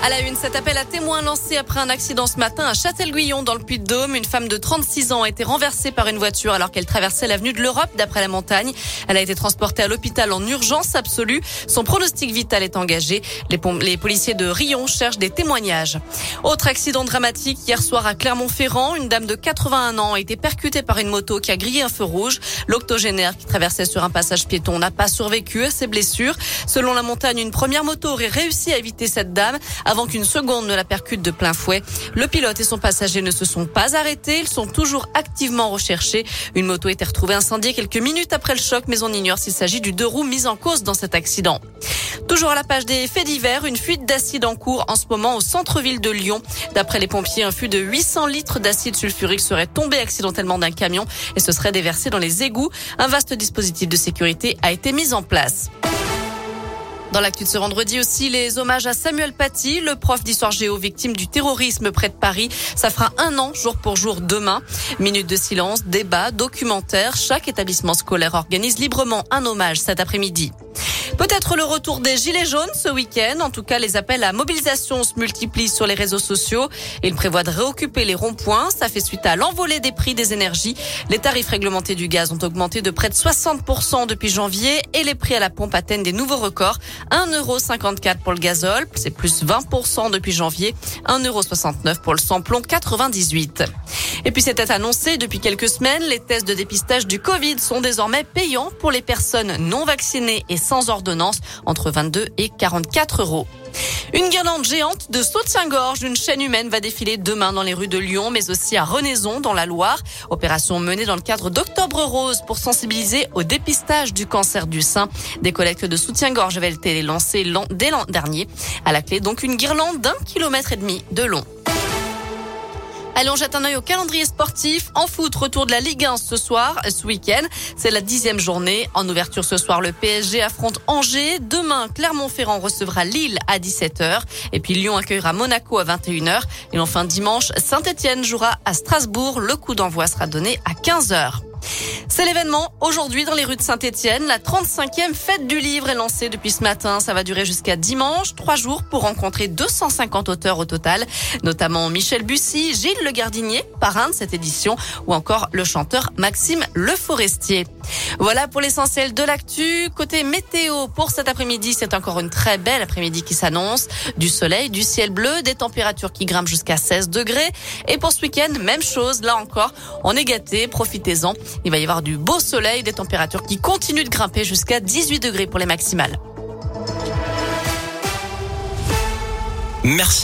À la une, cet appel à témoins lancé après un accident ce matin à Châtel-Guyon dans le Puy-de-Dôme. Une femme de 36 ans a été renversée par une voiture alors qu'elle traversait l'avenue de l'Europe d'après la montagne. Elle a été transportée à l'hôpital en urgence absolue. Son pronostic vital est engagé. Les, les policiers de Rion cherchent des témoignages. Autre accident dramatique hier soir à Clermont-Ferrand. Une dame de 81 ans a été percutée par une moto qui a grillé un feu rouge. L'octogénaire qui traversait sur un passage piéton n'a pas survécu à ses blessures. Selon la montagne, une première moto aurait réussi à éviter cette dame avant qu'une seconde ne la percute de plein fouet. Le pilote et son passager ne se sont pas arrêtés. Ils sont toujours activement recherchés. Une moto été retrouvée incendiée quelques minutes après le choc, mais on ignore s'il s'agit du deux roues mis en cause dans cet accident. Toujours à la page des faits divers, une fuite d'acide en cours en ce moment au centre-ville de Lyon. D'après les pompiers, un fût de 800 litres d'acide sulfurique serait tombé accidentellement d'un camion et se serait déversé dans les égouts. Un vaste dispositif de sécurité a été mis en place. Dans l'actu de ce vendredi aussi, les hommages à Samuel Paty, le prof d'histoire géo victime du terrorisme près de Paris. Ça fera un an, jour pour jour, demain. Minute de silence, débat, documentaire. Chaque établissement scolaire organise librement un hommage cet après-midi. Peut-être le retour des Gilets jaunes ce week-end. En tout cas, les appels à mobilisation se multiplient sur les réseaux sociaux. Il prévoit de réoccuper les ronds-points. Ça fait suite à l'envolée des prix des énergies. Les tarifs réglementés du gaz ont augmenté de près de 60% depuis janvier et les prix à la pompe atteignent des nouveaux records. 1,54€ pour le gazole, c'est plus 20% depuis janvier. 1,69€ pour le samplon 98. Et puis c'était annoncé depuis quelques semaines, les tests de dépistage du Covid sont désormais payants pour les personnes non vaccinées et sans entre 22 et 44 euros. Une guirlande géante de soutien-gorge d'une chaîne humaine va défiler demain dans les rues de Lyon, mais aussi à Renaison, dans la Loire. Opération menée dans le cadre d'Octobre Rose pour sensibiliser au dépistage du cancer du sein. Des collectes de soutien-gorge avaient été lancées dès l'an dernier. À la clé, donc une guirlande d'un kilomètre et demi de long. Allez, on jette un œil au calendrier sportif. En foot, retour de la Ligue 1 ce soir, ce week-end. C'est la dixième journée. En ouverture ce soir, le PSG affronte Angers. Demain, Clermont-Ferrand recevra Lille à 17h. Et puis Lyon accueillera Monaco à 21h. Et enfin, dimanche, Saint-Etienne jouera à Strasbourg. Le coup d'envoi sera donné à 15h. C'est l'événement aujourd'hui dans les rues de Saint-Etienne. La 35e fête du livre est lancée depuis ce matin. Ça va durer jusqu'à dimanche, trois jours pour rencontrer 250 auteurs au total, notamment Michel Bussy, Gilles Le Gardinier, parrain de cette édition, ou encore le chanteur Maxime Le Forestier. Voilà pour l'essentiel de l'actu. Côté météo, pour cet après-midi, c'est encore une très belle après-midi qui s'annonce. Du soleil, du ciel bleu, des températures qui grimpent jusqu'à 16 degrés. Et pour ce week-end, même chose, là encore, on est gâté, profitez-en. Il va y avoir du beau soleil, des températures qui continuent de grimper jusqu'à 18 degrés pour les maximales. Merci.